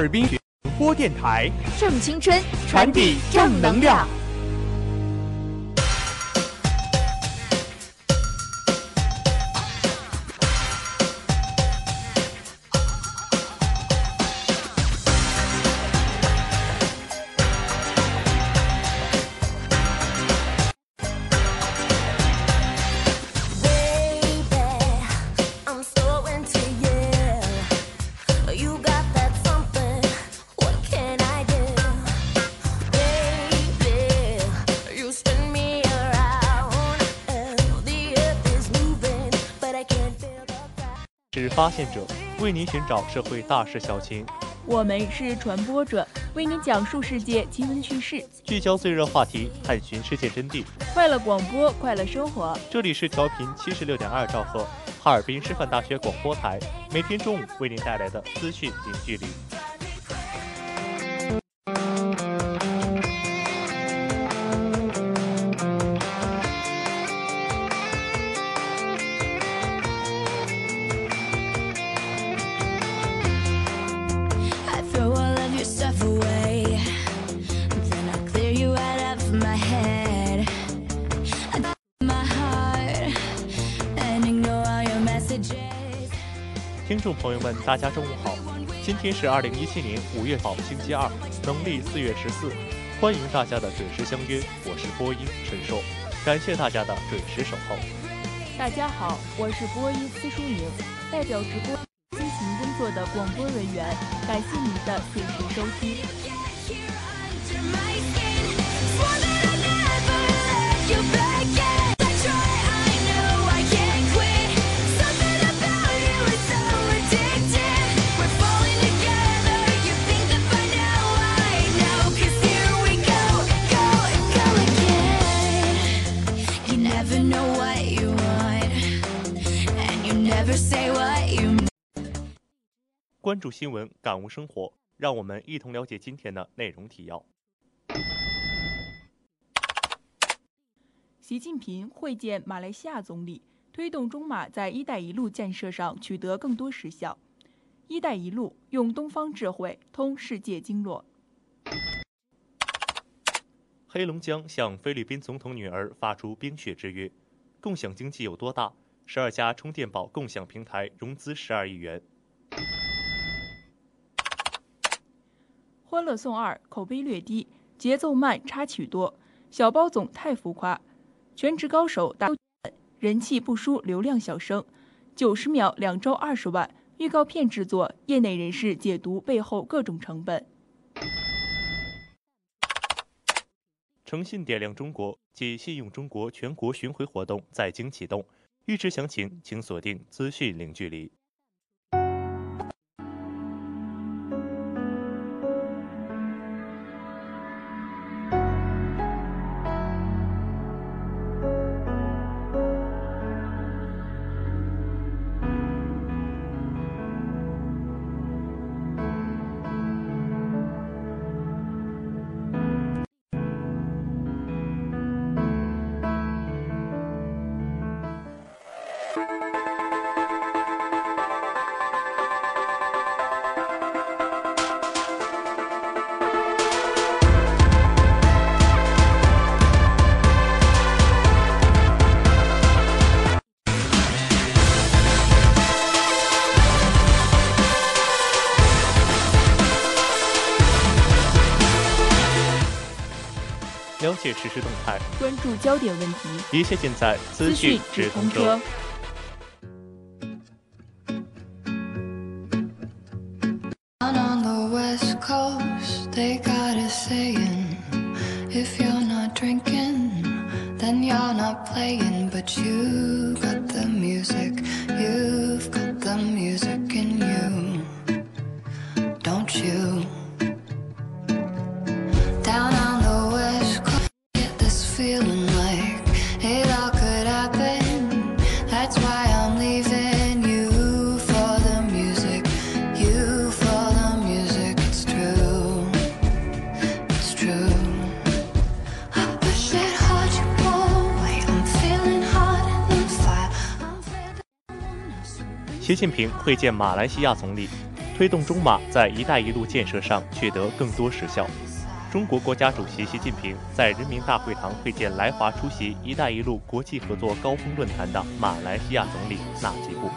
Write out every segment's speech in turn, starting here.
哈尔滨广播电台正青春，传递正能量。发现者，为您寻找社会大事小情；我们是传播者，为您讲述世界新闻趣事，聚焦最热话题，探寻世界真谛。快乐广播，快乐生活。这里是调频七十六点二兆赫，哈尔滨师范大学广播台，每天中午为您带来的资讯零距离。众朋友们，大家中午好！今天是二零一七年五月号，星期二，农历四月十四。欢迎大家的准时相约，我是播音陈硕，感谢大家的准时守候。大家好，我是播音司淑宁，代表直播辛勤工作的广播人员，感谢您的准时收听。关注新闻，感悟生活，让我们一同了解今天的内容提要。习近平会见马来西亚总理，推动中马在“一带一路”建设上取得更多实效。“一带一路”用东方智慧通世界经络。黑龙江向菲律宾总统女儿发出冰雪之约，共享经济有多大？十二家充电宝共享平台融资十二亿元。《欢乐颂二》口碑略低，节奏慢，插曲多，小包总太浮夸。全职高手大人气不输流量小生，九十秒两周二十万。预告片制作，业内人士解读背后各种成本。诚信点亮中国暨信用中国全国巡回活动在京启动，预知详情请锁定资讯零距离。时动态，关注焦点问题，一切尽在资讯直通车。Down 习近平会见马来西亚总理，推动中马在“一带一路”建设上取得更多实效。中国国家主席习近平在人民大会堂会见来华出席“一带一路”国际合作高峰论坛的马来西亚总理纳吉布。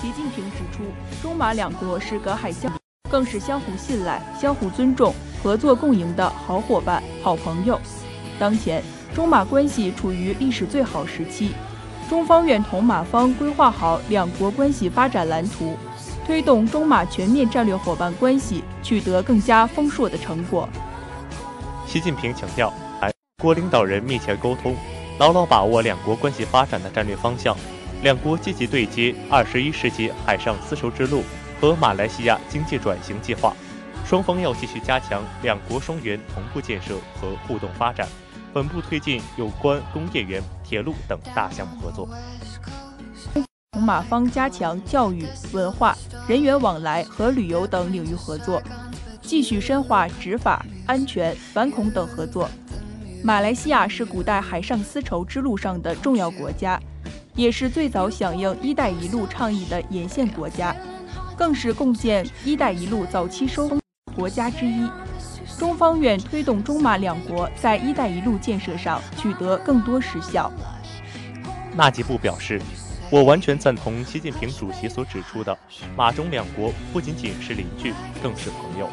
习近平指出，中马两国是隔海相，更是相互信赖、相互尊重、合作共赢的好伙伴、好朋友。当前，中马关系处于历史最好时期，中方愿同马方规划好两国关系发展蓝图，推动中马全面战略伙伴关系取得更加丰硕的成果。习近平强调，两国领导人密切沟通，牢牢把握两国关系发展的战略方向，两国积极对接二十一世纪海上丝绸之路和马来西亚经济转型计划。双方要继续加强两国双园同步建设和互动发展，稳步推进有关工业园、铁路等大项目合作。同马方加强教育、文化、人员往来和旅游等领域合作，继续深化执法、安全、反恐等合作。马来西亚是古代海上丝绸之路上的重要国家，也是最早响应“一带一路”倡议的沿线国家，更是共建“一带一路”早期收工国家之一。中方愿推动中马两国在“一带一路”建设上取得更多实效。纳吉布表示，我完全赞同习近平主席所指出的，马中两国不仅仅是邻居，更是朋友。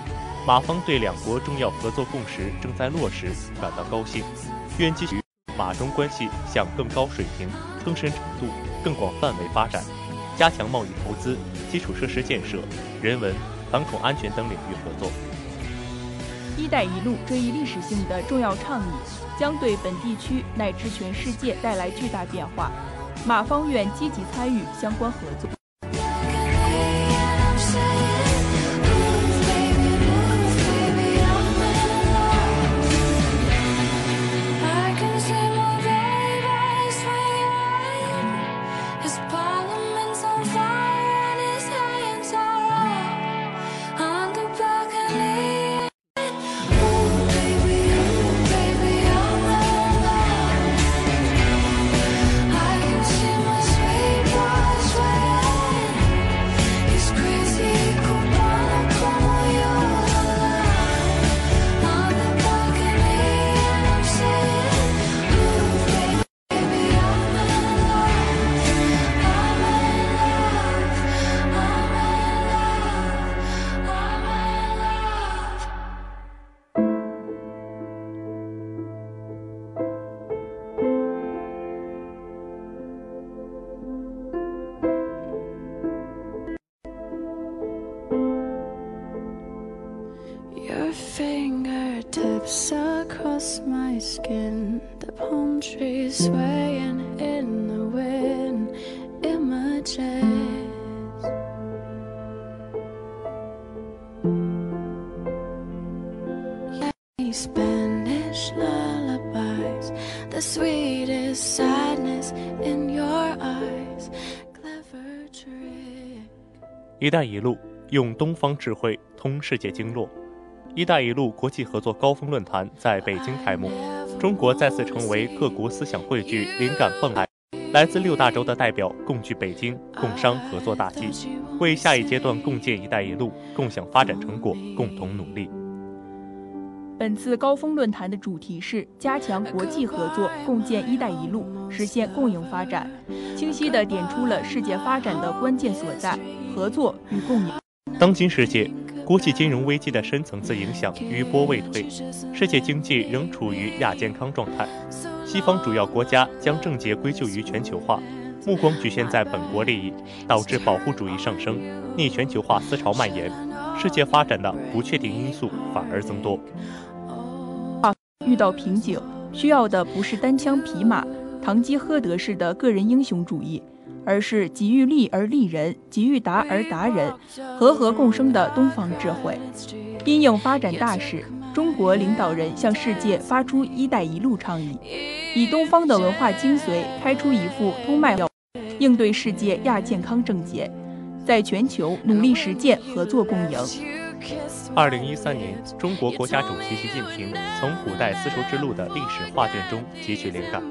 马方对两国重要合作共识正在落实感到高兴，愿继续马中关系向更高水平、更深程度、更广范围发展，加强贸易投资、基础设施建设、人文、反恐安全等领域合作。“一带一路”这一历史性的重要倡议，将对本地区乃至全世界带来巨大变化。马方愿积极参与相关合作。across my skin, the palm trees swaying in the wind, images. Yeah, Spanish lullabies, the sweetest sadness in your eyes, clever trick. “一带一路”用东方智慧通世界经络。“ 一带一路”国际合作高峰论坛在北京开幕，中国再次成为各国思想汇聚、灵感迸发。来自六大洲的代表共聚北京，共商合作大计，为下一阶段共建“一带一路”共享发展成果共同努力。本次高峰论坛的主题是加强国际合作，共建“一带一路”，实现共赢发展，清晰地点出了世界发展的关键所在——合作与共赢。当今世界。国际金融危机的深层次影响余波未退，世界经济仍处于亚健康状态。西方主要国家将症结归咎于全球化，目光局限在本国利益，导致保护主义上升，逆全球化思潮蔓延，世界发展的不确定因素反而增多。遇到瓶颈，需要的不是单枪匹马、堂吉诃德式的个人英雄主义。而是给予利而利人，给予达而达人，和和共生的东方智慧。因应发展大势，中国领导人向世界发出“一带一路”倡议，以东方的文化精髓开出一副通脉，应对世界亚健康症结，在全球努力实践合作共赢。二零一三年，中国国家主席习近平从古代丝绸之路的历史画卷中汲取灵感，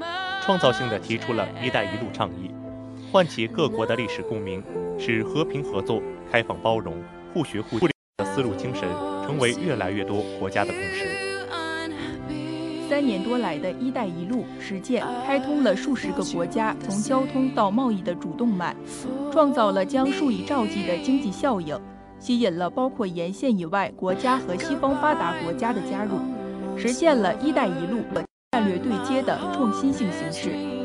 创造性的提出了一带一路倡议。唤起各国的历史共鸣，使和平合作、开放包容、互学互利的思路精神成为越来越多国家的共识。三年多来的一带一路实践，开通了数十个国家从交通到贸易的主动脉，创造了将数以兆计的经济效应，吸引了包括沿线以外国家和西方发达国家的加入，实现了一带一路战略对接的创新性形式。“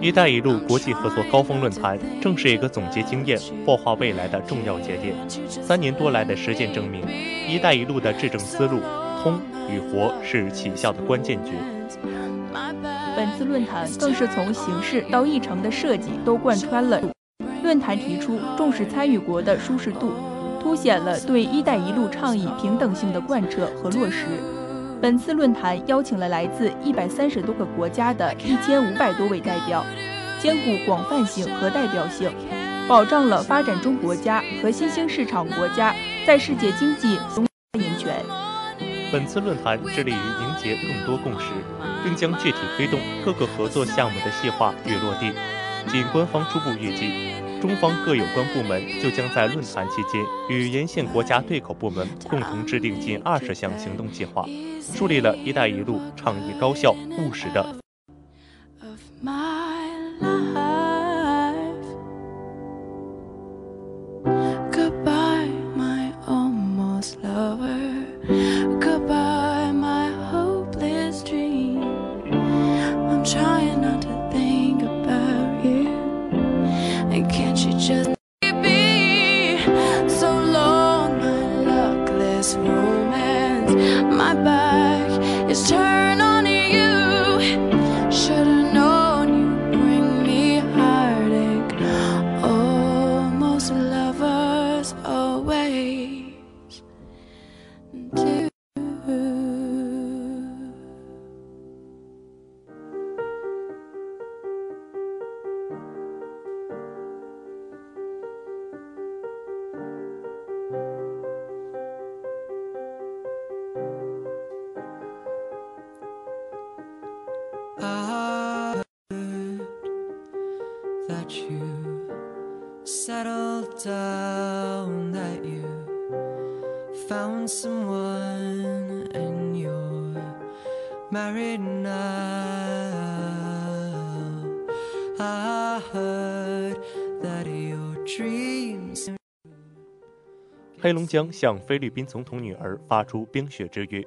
一带一路”国际合作高峰论坛正是一个总结经验、擘画未来的重要节点。三年多来的实践证明，“一带一路”的制政思路通与活是起效的关键句。本次论坛更是从形式到议程的设计都贯穿了。论坛提出重视参与国的舒适度，凸显了对“一带一路”倡议平等性的贯彻和落实。本次论坛邀请了来自一百三十多个国家的一千五百多位代表，兼顾广泛性和代表性，保障了发展中国家和新兴市场国家在世界经济中发言权。本次论坛致力于凝结更多共识，并将具体推动各个合作项目的细化与落地。仅官方初步预计。中方各有关部门就将在论坛期间与沿线国家对口部门共同制定近二十项行动计划，树立了一带一路倡议高效务实的。黑龙江向菲律宾总统女儿发出冰雪之约，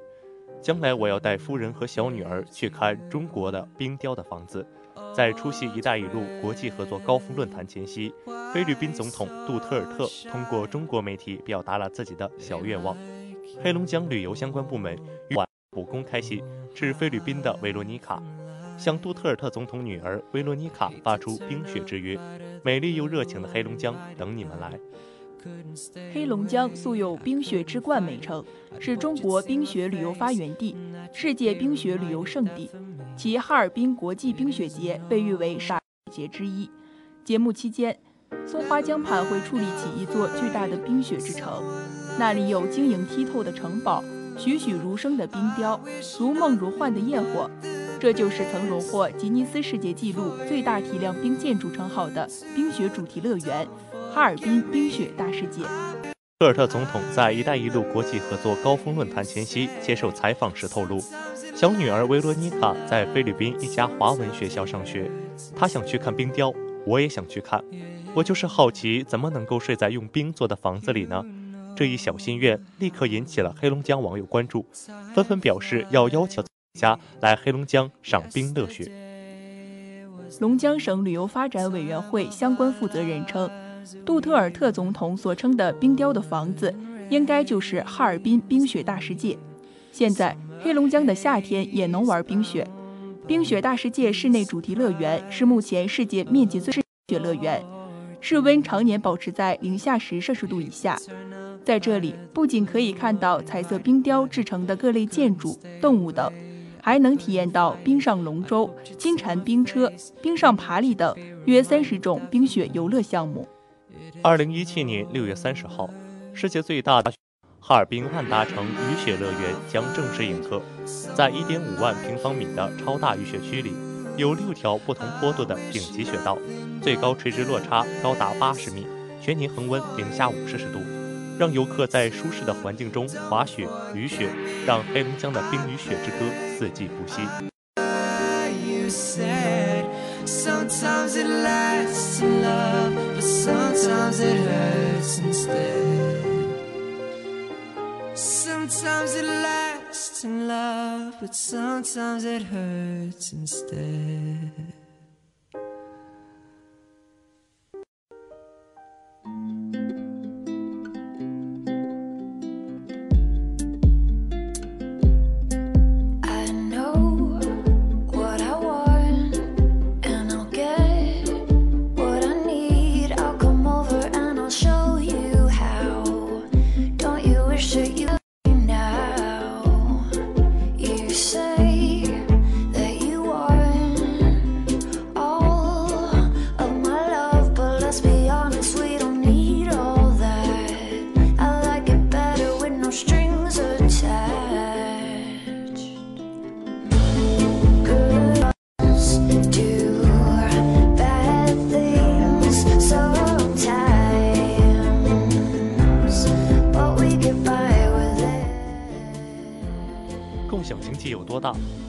将来我要带夫人和小女儿去看中国的冰雕的房子。在出席“一带一路”国际合作高峰论坛前夕，菲律宾总统杜特尔特通过中国媒体表达了自己的小愿望。黑龙江旅游相关部门于晚补公开信致菲律宾的维罗妮卡，向杜特尔特总统女儿维罗妮卡发出冰雪之约：“美丽又热情的黑龙江等你们来。”黑龙江素有“冰雪之冠”美称，是中国冰雪旅游发源地，世界冰雪旅游胜地。其哈尔滨国际冰雪节被誉为傻节之一。节目期间，松花江畔会矗立起一座巨大的冰雪之城，那里有晶莹剔透的城堡、栩栩如生的冰雕、如梦如幻的焰火。这就是曾荣获吉尼斯世界纪录最大体量冰建筑称号的冰雪主题乐园。哈尔滨冰雪大世界。科尔特总统在“一带一路”国际合作高峰论坛前夕接受采访时透露，小女儿维罗妮卡在菲律宾一家华文学校上学，她想去看冰雕，我也想去看。我就是好奇，怎么能够睡在用冰做的房子里呢？这一小心愿立刻引起了黑龙江网友关注，纷纷表示要邀请家来黑龙江赏冰乐雪。龙江省旅游发展委员会相关负责人称，杜特尔特总统所称的冰雕的房子，应该就是哈尔滨冰雪大世界。现在黑龙江的夏天也能玩冰雪。冰雪大世界室内主题乐园是目前世界面积最大的雪乐园，室温常年保持在零下十摄氏度以下。在这里，不仅可以看到彩色冰雕制成的各类建筑、动物等。还能体验到冰上龙舟、金蝉冰车、冰上爬犁等约三十种冰雪游乐项目。二零一七年六月三十号，世界最大的哈尔滨万达城雨雪乐园将正式迎客。在一点五万平方米的超大雨雪区里，有六条不同坡度的顶级雪道，最高垂直落差高达八十米，全年恒温零下五摄氏度。让游客在舒适的环境中滑雪、雨雪，让黑龙江的冰与雪之歌四季不息。Sometimes it hurts instead. Sometimes it lasts in love, but sometimes it hurts instead.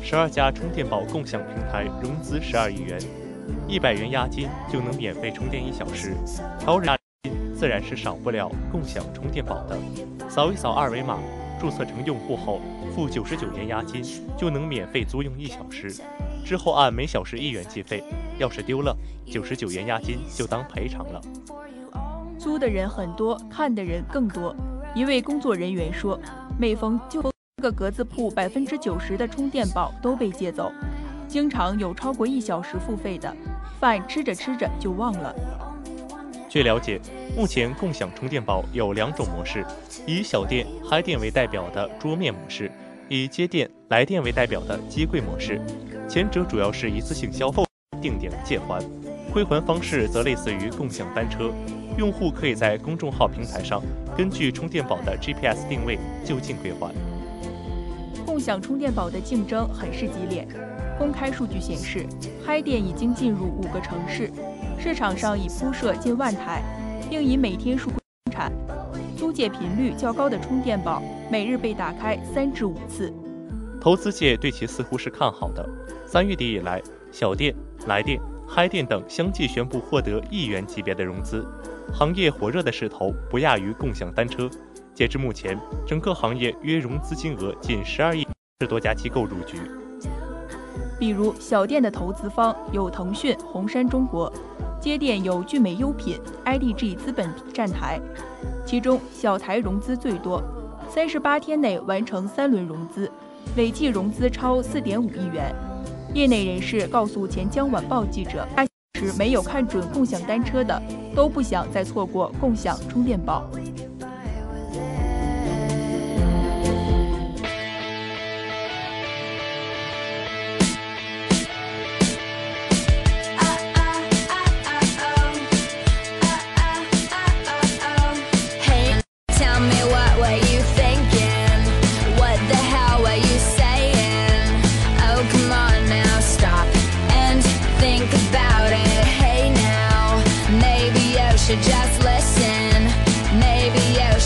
十二家充电宝共享平台融资十二亿元，一百元押金就能免费充电一小时。超人押金自然是少不了共享充电宝的。扫一扫二维码，注册成用户后，付九十九元押金就能免费租用一小时，之后按每小时一元计费。要是丢了，九十九元押金就当赔偿了。租的人很多，看的人更多。一位工作人员说：“每逢就。”个格子铺百分之九十的充电宝都被借走，经常有超过一小时付费的，饭吃着吃着就忘了。据了解，目前共享充电宝有两种模式：以小店、嗨店为代表的桌面模式，以接电、来电为代表的机柜模式。前者主要是一次性消费，定点借还；归还方式则类似于共享单车，用户可以在公众号平台上根据充电宝的 GPS 定位就近归还。共享充电宝的竞争很是激烈。公开数据显示，嗨电已经进入五个城市，市场上已铺设近万台，并以每天数生产。租借频率较高的充电宝，每日被打开三至五次。投资界对其似乎是看好的。三月底以来，小电、来电、嗨电等相继宣布获得亿元级别的融资，行业火热的势头不亚于共享单车。截至目前，整个行业约融资金额近十二亿，十多家机构入局。比如小店的投资方有腾讯、红杉中国，街店有聚美优品、IDG 资本站台。其中小台融资最多，三十八天内完成三轮融资，累计融资超四点五亿元。业内人士告诉钱江晚报记者，时没有看准共享单车的，都不想再错过共享充电宝。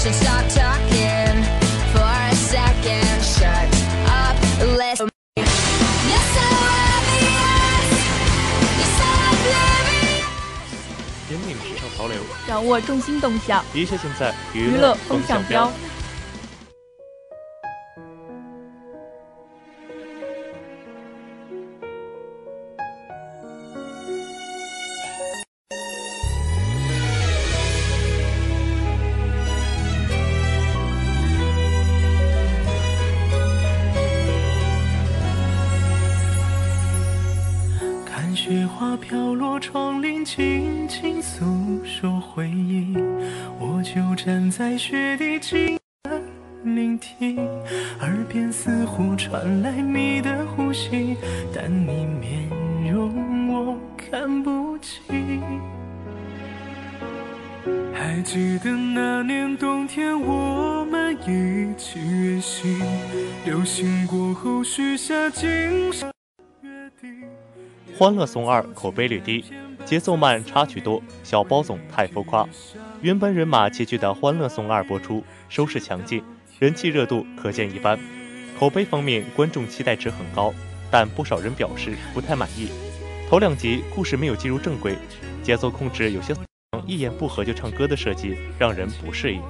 should stop talking for a second shut up listen you're so obvious you so obvious 时尚潮流掌握重心动向一切尽在娱乐风向标在雪地静的聆听，耳边似乎传来你的呼吸，但你面容我看不清。还记得那年冬天，我们一起远行，流星过后许下今生约定。欢乐颂二口碑略低，节奏慢，插曲多，小包总太浮夸。原本人马齐聚的《欢乐颂二》播出，收视强劲，人气热度可见一斑。口碑方面，观众期待值很高，但不少人表示不太满意。头两集故事没有进入正轨，节奏控制有些一言不合就唱歌的设计让人不适应。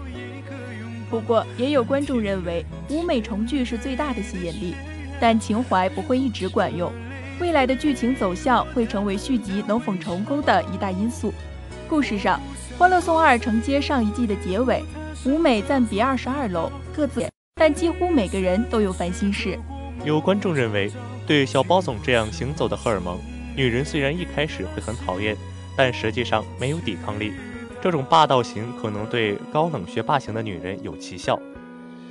不过，也有观众认为舞美重聚是最大的吸引力，但情怀不会一直管用。未来的剧情走向会成为续集能否成功的一大因素。故事上，《欢乐颂二》承接上一季的结尾，舞美暂别二十二楼，各自，但几乎每个人都有烦心事。有观众认为，对小包总这样行走的荷尔蒙，女人虽然一开始会很讨厌，但实际上没有抵抗力。这种霸道型可能对高冷学霸型的女人有奇效。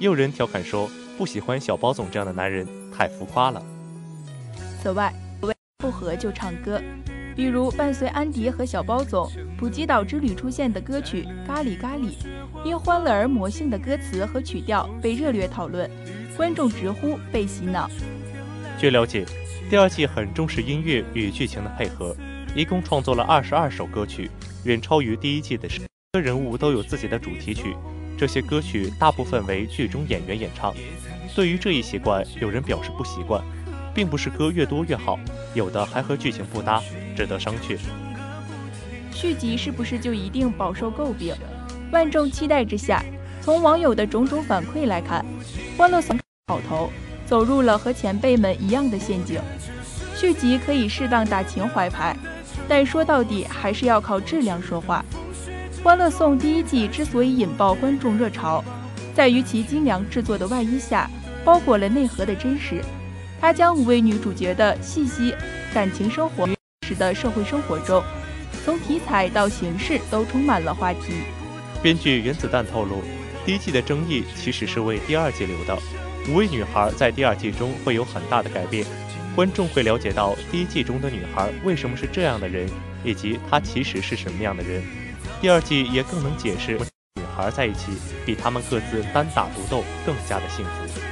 也有人调侃说，不喜欢小包总这样的男人，太浮夸了。此外，不合就唱歌，比如伴随安迪和小包总普吉岛之旅出现的歌曲《咖喱咖喱》，因欢乐而魔性的歌词和曲调被热烈讨论，观众直呼被洗脑。据了解，第二季很重视音乐与剧情的配合，一共创作了二十二首歌曲，远超于第一季的十。每个人物都有自己的主题曲，这些歌曲大部分为剧中演员演唱。对于这一习惯，有人表示不习惯。并不是歌越多越好，有的还和剧情不搭，值得商榷。续集是不是就一定饱受诟病？万众期待之下，从网友的种种反馈来看，《欢乐颂》好头走入了和前辈们一样的陷阱。续集可以适当打情怀牌，但说到底还是要靠质量说话。《欢乐颂》第一季之所以引爆观众热潮，在于其精良制作的外衣下包裹了内核的真实。他将五位女主角的细细感情生活时的社会生活中，从题材到形式都充满了话题。编剧原子弹透露，第一季的争议其实是为第二季留的。五位女孩在第二季中会有很大的改变，观众会了解到第一季中的女孩为什么是这样的人，以及她其实是什么样的人。第二季也更能解释女孩在一起比她们各自单打独斗更加的幸福。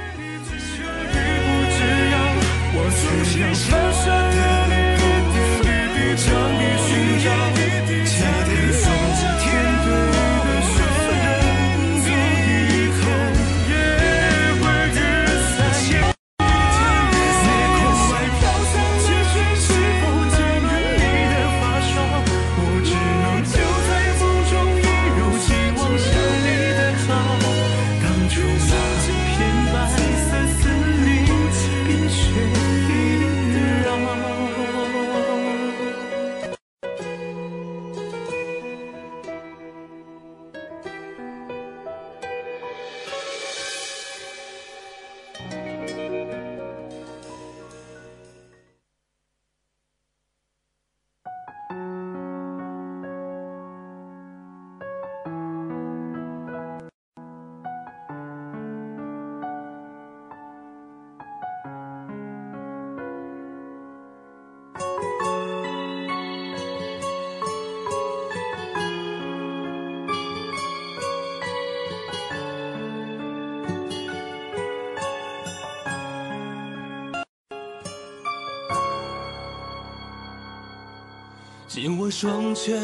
紧握双拳，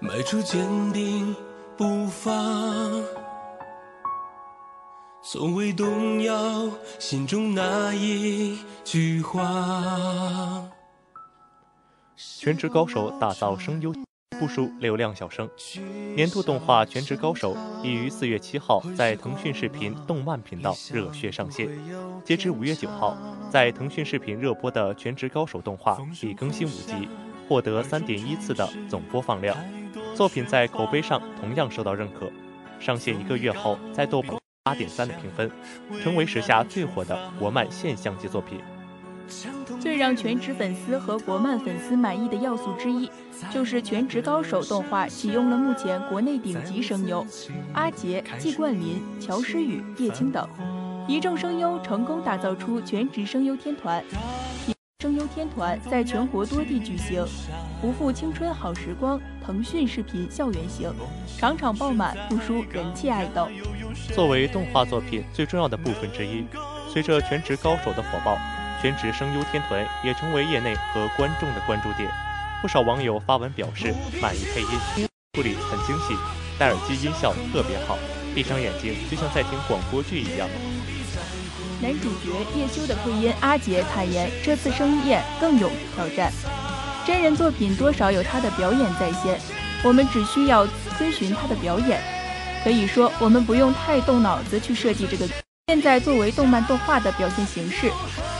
迈出坚定步伐，从未动摇心中那一句话。全职高手打造声优不输流量小生。年度动画《全职高手》已于四月七号在腾讯视频动漫频道热血上线。截至五月九号，在腾讯视频热播的《全职高手》动画已更新五集，获得三点一次的总播放量。作品在口碑上同样受到认可。上线一个月后，在豆瓣八点三的评分，成为时下最火的国漫现象级作品。最让全职粉丝和国漫粉丝满意的要素之一，就是《全职高手》动画启用了目前国内顶级声优阿杰、季冠霖、乔诗雨、叶青等，一众声优成功打造出全职声优天团。声优天团在全国多地举行，不负青春好时光。腾讯视频校园行，场场爆满，不输人气爱豆。作为动画作品最重要的部分之一，随着《全职高手》的火爆。全职声优天团也成为业内和观众的关注点，不少网友发文表示满意配音，处理很精细，戴耳机音效特别好，闭上眼睛就像在听广播剧一样。男主角叶修的配音阿杰坦言，这次声音演更有挑战。真人作品多少有他的表演在先，我们只需要遵循他的表演，可以说我们不用太动脑子去设计这个。现在作为动漫动画的表现形式，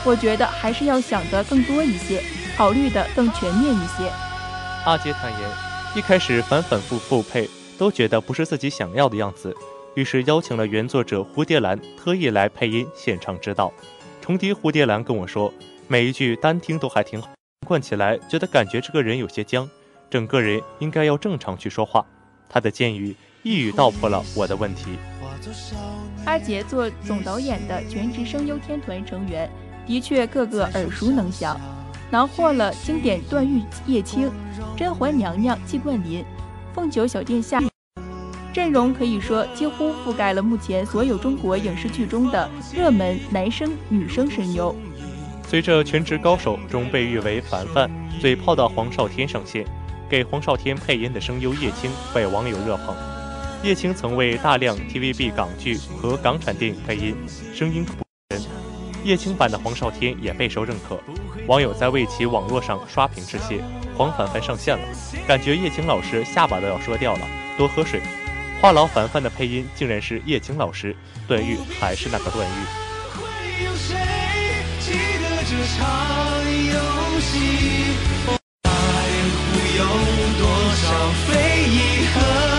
我觉得还是要想得更多一些，考虑的更全面一些。阿杰坦言，一开始反反复复配都觉得不是自己想要的样子，于是邀请了原作者蝴蝶兰特意来配音现场指导。重叠蝴蝶兰跟我说，每一句单听都还挺好，贯起来觉得感觉这个人有些僵，整个人应该要正常去说话。他的建议一语道破了我的问题。阿杰做总导演的全职声优天团成员，的确个个耳熟能详，囊获了经典段誉叶青、甄嬛娘娘季冠霖、凤九小殿下，阵容可以说几乎覆盖了目前所有中国影视剧中的热门男生女生声优。随着《全职高手》中被誉为凡凡嘴炮的黄少天上线，给黄少天配音的声优叶青被网友热捧。叶青曾为大量 TVB 港剧和港产电影配音，声音不人。叶青版的黄少天也备受认可，网友在为其网络上刷屏致谢。黄凡凡上线了，感觉叶青老师下巴都要说掉了，多喝水。话痨凡凡的配音竟然是叶青老师，段誉还是那个段誉。会有谁记得这场游戏？爱会有多少非遗和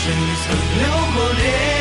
水曾流过泪。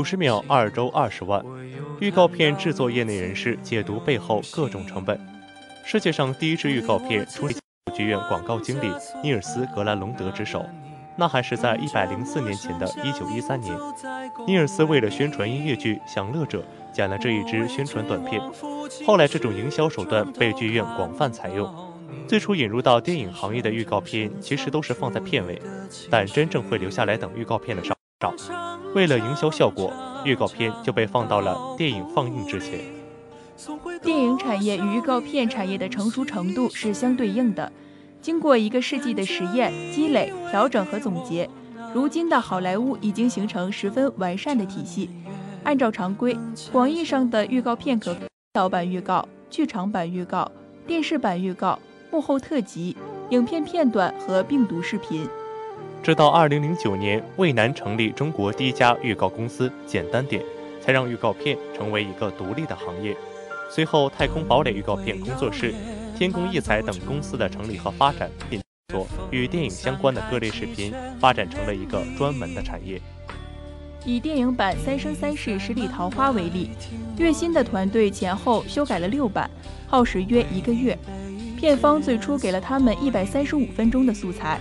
九十秒二周二十万。预告片制作业内人士解读背后各种成本。世界上第一支预告片出自剧院广告经理尼尔斯·格兰隆德之手，那还是在一百零四年前的一九一三年。尼尔斯为了宣传音乐剧《享乐者》，剪了这一支宣传短片。后来，这种营销手段被剧院广泛采用。最初引入到电影行业的预告片，其实都是放在片尾，但真正会留下来等预告片的少。为了营销效果，预告片就被放到了电影放映之前。电影产业与预告片产业的成熟程度是相对应的。经过一个世纪的实验、积累、调整和总结，如今的好莱坞已经形成十分完善的体系。按照常规，广义上的预告片可导版预告、剧场版预告、电视版预告、幕后特辑、影片片段和病毒视频。直到二零零九年，渭南成立中国第一家预告公司“简单点”，才让预告片成为一个独立的行业。随后，太空堡垒预告片工作室、天宫异彩等公司的成立和发展，并做与电影相关的各类视频，发展成了一个专门的产业。以电影版《三生三世十里桃花》为例，月薪的团队前后修改了六版，耗时约一个月。片方最初给了他们一百三十五分钟的素材。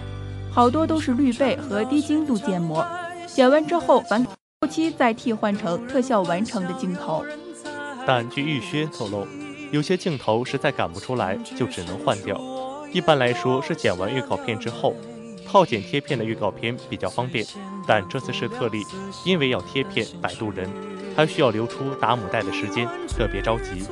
好多都是滤背和低精度建模，剪完之后，反后期再替换成特效完成的镜头。但据玉轩透露，有些镜头实在赶不出来，就只能换掉。一般来说是剪完预告片之后，套剪贴片的预告片比较方便，但这次是特例，因为要贴片摆渡人，还需要留出打母带的时间，特别着急。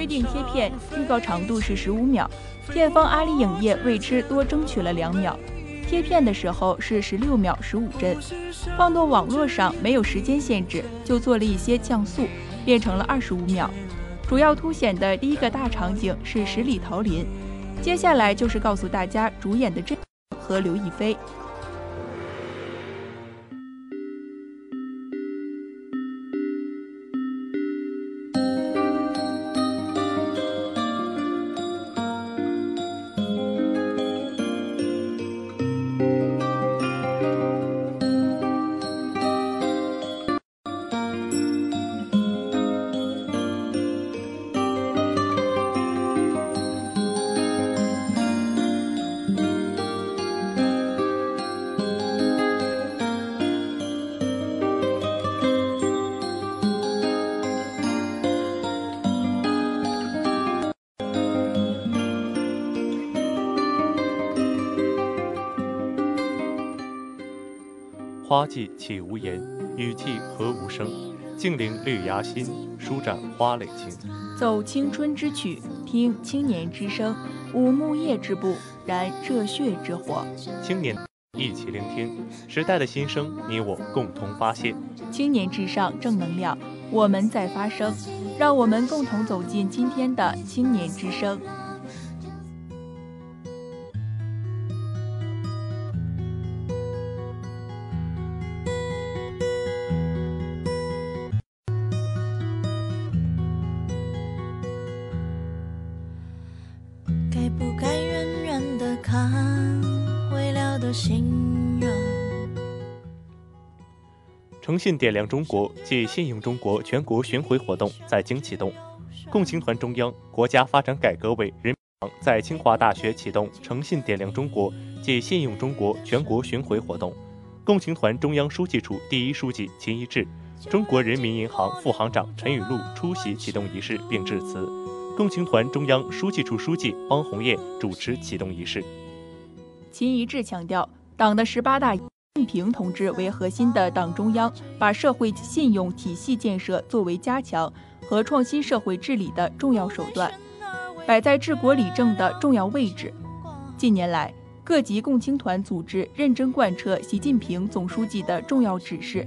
规定贴片预告长度是十五秒，片方阿里影业为之多争取了两秒。贴片的时候是十六秒十五帧，放到网络上没有时间限制，就做了一些降速，变成了二十五秒。主要凸显的第一个大场景是十里桃林，接下来就是告诉大家主演的郑和刘亦菲。花季岂无言，雨季何无声？静聆绿芽心，舒展花蕾情。奏青春之曲，听青年之声，舞木叶之步，燃热血之火。青年一起聆听时代的心声，你我共同发现。青年至上，正能量，我们在发声，让我们共同走进今天的青年之声。信点亮中国暨信用中国全国巡回活动在京启动。共青团中央、国家发展改革委人民银行在清华大学启动“诚信点亮中国暨信用中国全国巡回活动”。共青团中央书记处第一书记秦一智、中国人民银行副行长陈雨露出席启动仪式并致辞。共青团中央书记处书记汪红艳主持启动仪式。秦一智强调，党的十八大，习近平同志为核心的党中央，把社会信用体系建设作为加强和创新社会治理的重要手段，摆在治国理政的重要位置。近年来，各级共青团组织认真贯彻习近平总书记的重要指示，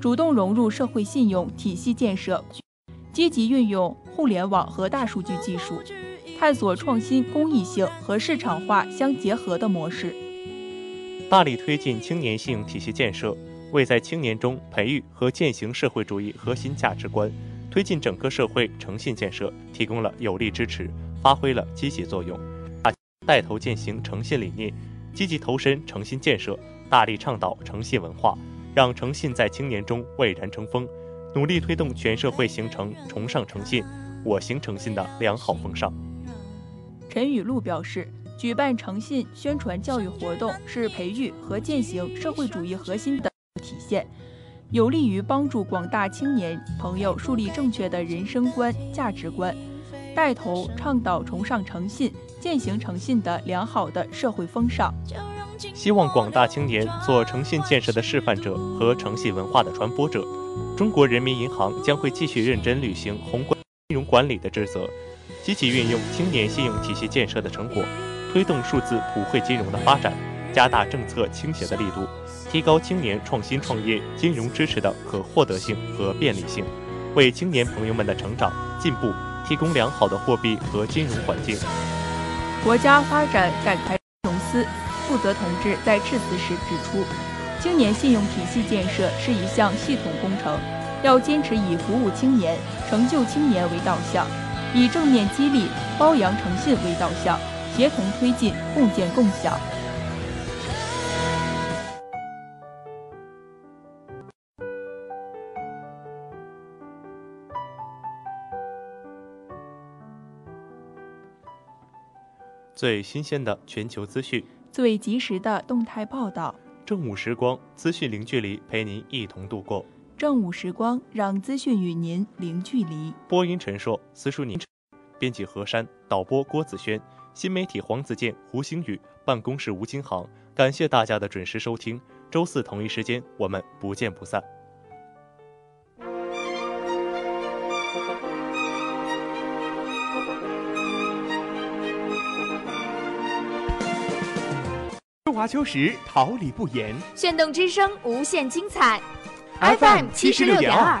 主动融入社会信用体系建设，积极运用互联网和大数据技术，探索创新公益性和市场化相结合的模式。大力推进青年信用体系建设，为在青年中培育和践行社会主义核心价值观，推进整个社会诚信建设提供了有力支持，发挥了积极作用。带头践行诚信理念，积极投身诚信建设，大力倡导诚信文化，让诚信在青年中蔚然成风，努力推动全社会形成崇尚诚信、我行诚信的良好风尚。陈雨露表示，举办诚信宣传教育活动是培育和践行社会主义核心的体现，有利于帮助广大青年朋友树立正确的人生观、价值观，带头倡导崇尚诚信、践行诚信的良好的社会风尚。希望广大青年做诚信建设的示范者和诚信文化的传播者。中国人民银行将会继续认真履行宏观金融管理的职责，积极运用青年信用体系建设的成果，推动数字普惠金融的发展，加大政策倾斜的力度，提高青年创新创业金融支持的可获得性和便利性，为青年朋友们的成长进步提供良好的货币和金融环境。国家发展改革融资负责同志在致辞时指出，青年信用体系建设是一项系统工程，要坚持以服务青年、成就青年为导向，以正面激励、褒扬诚信为导向，协同推进，共建共享。最新鲜的全球资讯，最及时的动态报道。正午时光，资讯零距离，陪您一同度过。正午时光，让资讯与您零距离。播音陈硕，司书宁，编辑何山，导播郭子轩，新媒体黄子健、胡星宇，办公室吴金航。感谢大家的准时收听，周四同一时间我们不见不散。春华秋实，桃李不言。炫动之声，无限精彩。FM 七十六点二。